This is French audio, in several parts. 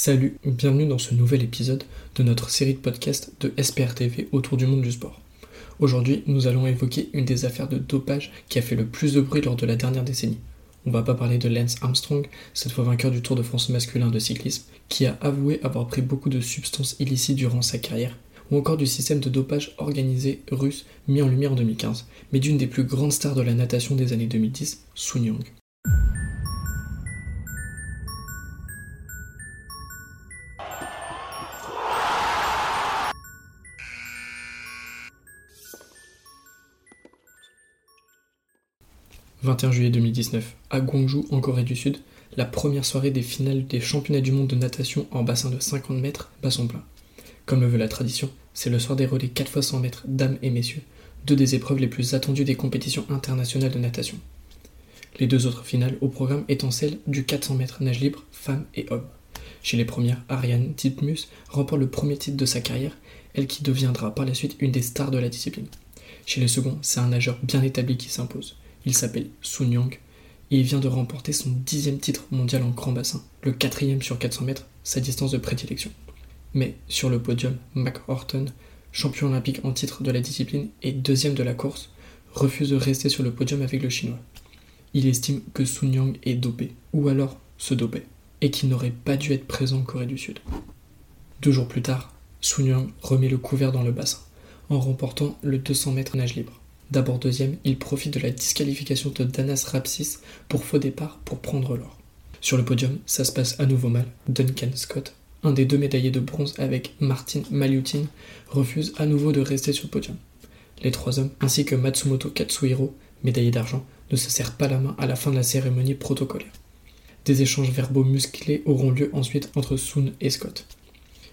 Salut, bienvenue dans ce nouvel épisode de notre série de podcasts de SPRTV autour du monde du sport. Aujourd'hui, nous allons évoquer une des affaires de dopage qui a fait le plus de bruit lors de la dernière décennie. On va pas parler de Lance Armstrong, cette fois vainqueur du Tour de France masculin de cyclisme, qui a avoué avoir pris beaucoup de substances illicites durant sa carrière, ou encore du système de dopage organisé russe mis en lumière en 2015, mais d'une des plus grandes stars de la natation des années 2010, Sun Yang. 21 juillet 2019, à Guangzhou, en Corée du Sud, la première soirée des finales des championnats du monde de natation en bassin de 50 mètres bassin plein. Comme le veut la tradition, c'est le soir des relais 4 x 100 mètres, dames et messieurs, deux des épreuves les plus attendues des compétitions internationales de natation. Les deux autres finales au programme étant celles du 400 mètres nage libre, femmes et hommes. Chez les premières, Ariane Titmus remporte le premier titre de sa carrière, elle qui deviendra par la suite une des stars de la discipline. Chez les seconds, c'est un nageur bien établi qui s'impose. Il s'appelle Sun Yang et il vient de remporter son dixième titre mondial en grand bassin, le quatrième sur 400 mètres, sa distance de prédilection. Mais sur le podium, Mac Horton, champion olympique en titre de la discipline et deuxième de la course, refuse de rester sur le podium avec le chinois. Il estime que Sun Yang est dopé, ou alors se dopait, et qu'il n'aurait pas dû être présent en Corée du Sud. Deux jours plus tard, Sun Yang remet le couvert dans le bassin, en remportant le 200 mètres nage libre. D'abord deuxième, il profite de la disqualification de Danas Rapsis pour faux départ pour prendre l'or. Sur le podium, ça se passe à nouveau mal. Duncan Scott, un des deux médaillés de bronze avec Martin Maliutin, refuse à nouveau de rester sur le podium. Les trois hommes, ainsi que Matsumoto Katsuhiro, médaillé d'argent, ne se serrent pas la main à la fin de la cérémonie protocolaire. Des échanges verbaux musclés auront lieu ensuite entre Soon et Scott.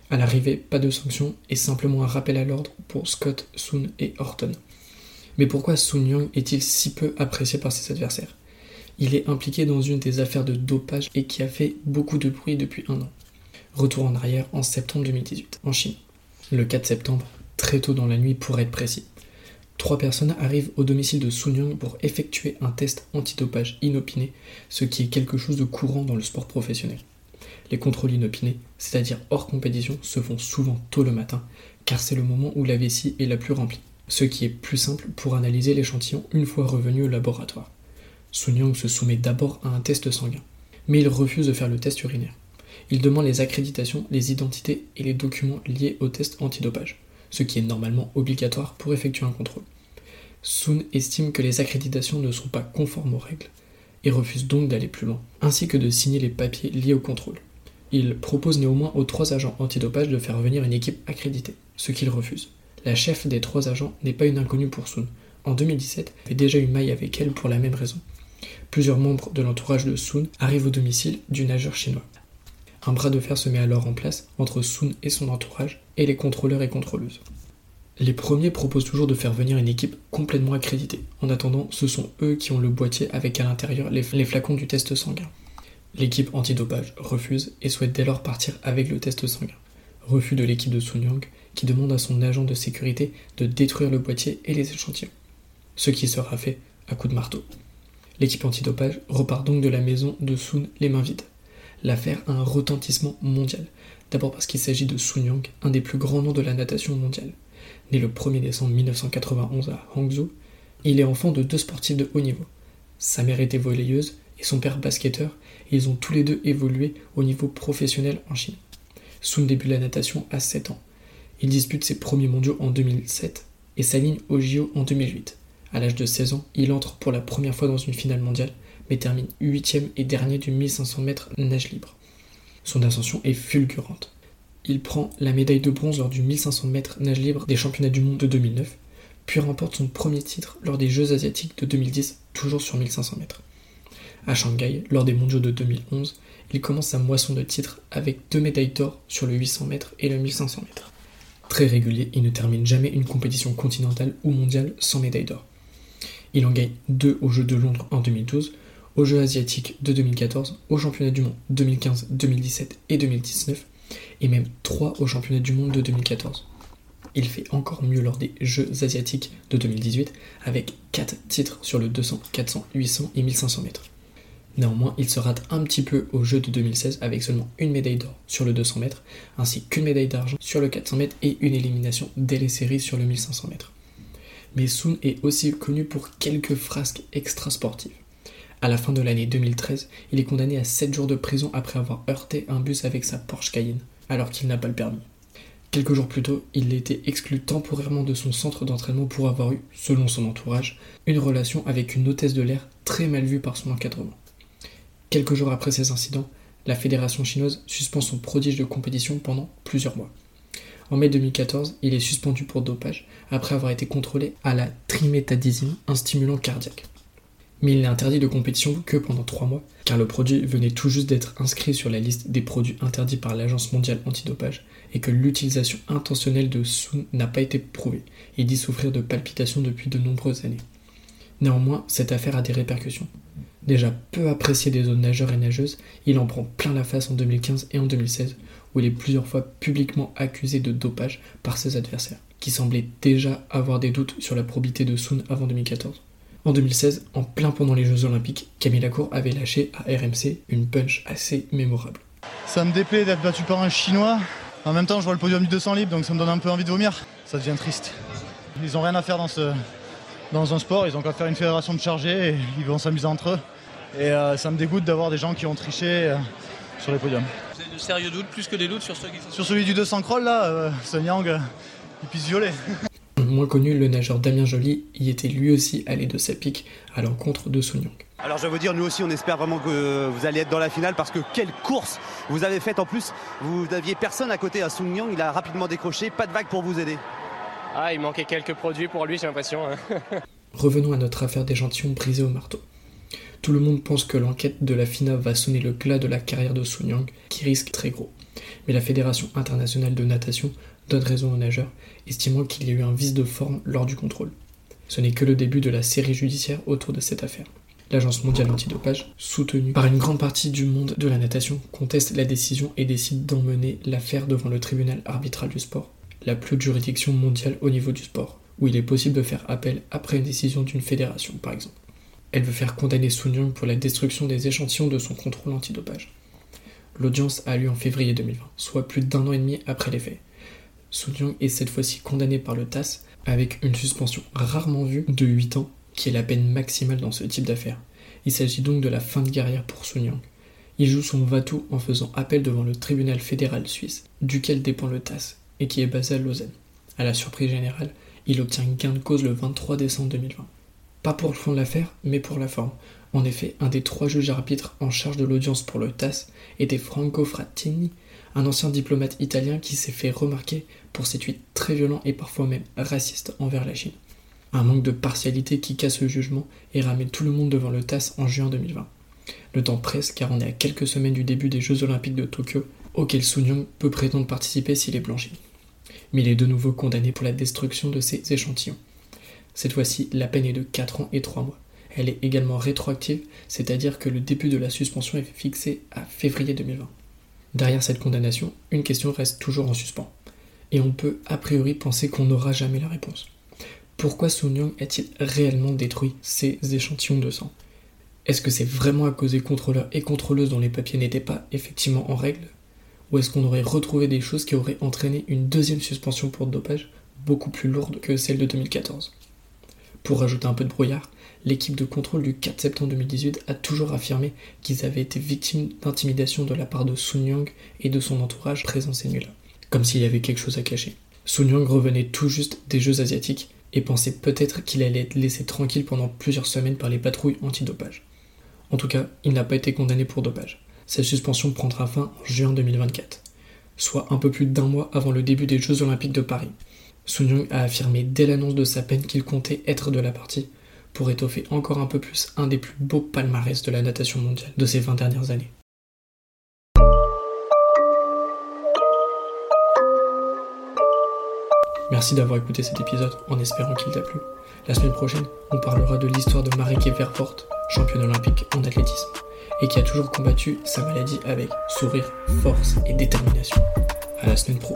À l'arrivée, pas de sanction et simplement un rappel à l'ordre pour Scott, Soon et Horton. Mais pourquoi Sun Yang est-il si peu apprécié par ses adversaires? Il est impliqué dans une des affaires de dopage et qui a fait beaucoup de bruit depuis un an. Retour en arrière en septembre 2018, en Chine. Le 4 septembre, très tôt dans la nuit pour être précis. Trois personnes arrivent au domicile de Sun Yang pour effectuer un test antidopage inopiné, ce qui est quelque chose de courant dans le sport professionnel. Les contrôles inopinés, c'est-à-dire hors compétition, se font souvent tôt le matin, car c'est le moment où la vessie est la plus remplie ce qui est plus simple pour analyser l'échantillon une fois revenu au laboratoire. Sun Yang se soumet d'abord à un test sanguin, mais il refuse de faire le test urinaire. Il demande les accréditations, les identités et les documents liés au test antidopage, ce qui est normalement obligatoire pour effectuer un contrôle. Sun estime que les accréditations ne sont pas conformes aux règles et refuse donc d'aller plus loin, ainsi que de signer les papiers liés au contrôle. Il propose néanmoins aux trois agents antidopage de faire venir une équipe accréditée, ce qu'ils refusent. La chef des trois agents n'est pas une inconnue pour Sun. En 2017, elle avait déjà eu maille avec elle pour la même raison. Plusieurs membres de l'entourage de Sun arrivent au domicile du nageur chinois. Un bras de fer se met alors en place entre Sun et son entourage et les contrôleurs et contrôleuses. Les premiers proposent toujours de faire venir une équipe complètement accréditée. En attendant, ce sont eux qui ont le boîtier avec à l'intérieur les, flacons du test sanguin. L'équipe antidopage refuse et souhaite dès lors partir avec le test sanguin. Refus de l'équipe de Sun Yang qui demande à son agent de sécurité de détruire le boîtier et les échantillons. Ce qui sera fait à coups de marteau. L'équipe antidopage repart donc de la maison de Sun les mains vides. L'affaire a un retentissement mondial. D'abord parce qu'il s'agit de Sun Yang, un des plus grands noms de la natation mondiale. Né le 1er décembre 1991 à Hangzhou, il est enfant de deux sportifs de haut niveau. Sa mère était volleyeuse et son père basketteur, et ils ont tous les deux évolué au niveau professionnel en Chine. Sun débute la natation à 7 ans. Il dispute ses premiers mondiaux en 2007 et s'aligne au JO en 2008. À l'âge de 16 ans, il entre pour la première fois dans une finale mondiale, mais termine 8 et dernier du 1500 mètres nage libre. Son ascension est fulgurante. Il prend la médaille de bronze lors du 1500 mètres nage libre des championnats du monde de 2009, puis remporte son premier titre lors des Jeux asiatiques de 2010, toujours sur 1500 mètres. À Shanghai, lors des mondiaux de 2011, il commence sa moisson de titres avec deux médailles d'or sur le 800 mètres et le 1500 mètres. Très régulier, il ne termine jamais une compétition continentale ou mondiale sans médaille d'or. Il en gagne deux aux Jeux de Londres en 2012, aux Jeux asiatiques de 2014, aux Championnats du monde 2015, 2017 et 2019, et même trois aux Championnats du monde de 2014. Il fait encore mieux lors des Jeux asiatiques de 2018 avec 4 titres sur le 200, 400, 800 et 1500 mètres. Néanmoins, il se rate un petit peu au jeu de 2016 avec seulement une médaille d'or sur le 200 mètres, ainsi qu'une médaille d'argent sur le 400 mètres et une élimination dès les séries sur le 1500 mètres. Mais Sun est aussi connu pour quelques frasques extra-sportives. À la fin de l'année 2013, il est condamné à 7 jours de prison après avoir heurté un bus avec sa Porsche Cayenne, alors qu'il n'a pas le permis. Quelques jours plus tôt, il était exclu temporairement de son centre d'entraînement pour avoir eu, selon son entourage, une relation avec une hôtesse de l'air très mal vue par son encadrement. Quelques jours après ces incidents, la fédération chinoise suspend son prodige de compétition pendant plusieurs mois. En mai 2014, il est suspendu pour dopage après avoir été contrôlé à la triméthadisine, un stimulant cardiaque. Mais il n'est interdit de compétition que pendant trois mois, car le produit venait tout juste d'être inscrit sur la liste des produits interdits par l'Agence mondiale antidopage et que l'utilisation intentionnelle de Sun n'a pas été prouvée. Il dit souffrir de palpitations depuis de nombreuses années. Néanmoins, cette affaire a des répercussions. Déjà peu apprécié des zones nageurs et nageuses, il en prend plein la face en 2015 et en 2016, où il est plusieurs fois publiquement accusé de dopage par ses adversaires, qui semblaient déjà avoir des doutes sur la probité de Sun avant 2014. En 2016, en plein pendant les Jeux Olympiques, Camille Lacour avait lâché à RMC une punch assez mémorable. Ça me déplaît d'être battu par un Chinois, en même temps, je vois le podium du 200 libre, donc ça me donne un peu envie de vomir. Ça devient triste. Ils ont rien à faire dans, ce, dans un sport, ils ont qu'à faire une fédération de chargés et ils vont s'amuser entre eux. Et euh, ça me dégoûte d'avoir des gens qui ont triché euh, sur les podiums. Vous avez de sérieux doutes, plus que des doutes sur ceux qui Sur celui du 200 crawl, là, euh, Sun Yang, il puisse violer. Moins connu, le nageur Damien Joly y était lui aussi allé de sa pique à l'encontre de Sun Yang. Alors je vais vous dire, nous aussi on espère vraiment que vous allez être dans la finale parce que quelle course vous avez faite en plus. Vous n'aviez personne à côté à Sung Yang, il a rapidement décroché, pas de vague pour vous aider. Ah, il manquait quelques produits pour lui, j'ai l'impression. hein. Revenons à notre affaire d'échantillon brisé au marteau. Tout le monde pense que l'enquête de la FINA va sonner le glas de la carrière de Sun Yang, qui risque très gros. Mais la Fédération internationale de natation donne raison aux nageurs, estimant qu'il y a eu un vice de forme lors du contrôle. Ce n'est que le début de la série judiciaire autour de cette affaire. L'Agence mondiale antidopage, soutenue par une grande partie du monde de la natation, conteste la décision et décide d'emmener l'affaire devant le tribunal arbitral du sport, la plus haute juridiction mondiale au niveau du sport, où il est possible de faire appel après une décision d'une fédération, par exemple. Elle veut faire condamner Sun Yang pour la destruction des échantillons de son contrôle antidopage. L'audience a lieu en février 2020, soit plus d'un an et demi après les faits. Sun Yang est cette fois-ci condamné par le TAS avec une suspension rarement vue de 8 ans qui est la peine maximale dans ce type d'affaires. Il s'agit donc de la fin de carrière pour Sun Yang. Il joue son va-tout en faisant appel devant le tribunal fédéral suisse, duquel dépend le TAS, et qui est basé à Lausanne. À la surprise générale, il obtient gain de cause le 23 décembre 2020. Pas pour le fond de l'affaire, mais pour la forme. En effet, un des trois juges arbitres en charge de l'audience pour le TAS était Franco Frattini, un ancien diplomate italien qui s'est fait remarquer pour ses tweets très violents et parfois même racistes envers la Chine. Un manque de partialité qui casse le jugement et ramène tout le monde devant le TAS en juin 2020. Le temps presse car on est à quelques semaines du début des Jeux Olympiques de Tokyo, auxquels Sun peut prétendre participer s'il est blanchi. Mais il est de nouveau condamné pour la destruction de ses échantillons. Cette fois-ci, la peine est de 4 ans et 3 mois. Elle est également rétroactive, c'est-à-dire que le début de la suspension est fixé à février 2020. Derrière cette condamnation, une question reste toujours en suspens. Et on peut a priori penser qu'on n'aura jamais la réponse. Pourquoi Sun a-t-il réellement détruit ces échantillons de sang? Est-ce que c'est vraiment à cause des contrôleurs et contrôleuses dont les papiers n'étaient pas effectivement en règle? Ou est-ce qu'on aurait retrouvé des choses qui auraient entraîné une deuxième suspension pour dopage beaucoup plus lourde que celle de 2014 Pour rajouter un peu de brouillard, l'équipe de contrôle du 4 septembre 2018 a toujours affirmé qu'ils avaient été victimes d'intimidation de la part de Sun Yang et de son entourage présent ces nuits-là, comme s'il y avait quelque chose à cacher. Sun Yang revenait tout juste des Jeux asiatiques et pensait peut-être qu'il allait être laissé tranquille pendant plusieurs semaines par les patrouilles antidopage. En tout cas, il n'a pas été condamné pour dopage. Sa suspension prendra fin en juin 2024, soit un peu plus d'un mois avant le début des Jeux Olympiques de Paris. Sun Yang a affirmé dès l'annonce de sa peine qu'il comptait être de la partie pour étoffer encore un peu plus un des plus beaux palmarès de la natation mondiale de ces 20 dernières années. Merci d'avoir écouté cet épisode en espérant qu'il t'a plu. La semaine prochaine, on parlera de l'histoire de Marieke Vervoort, championne olympique en athlétisme, et qui a toujours combattu sa maladie avec sourire, force et détermination. À la semaine pro.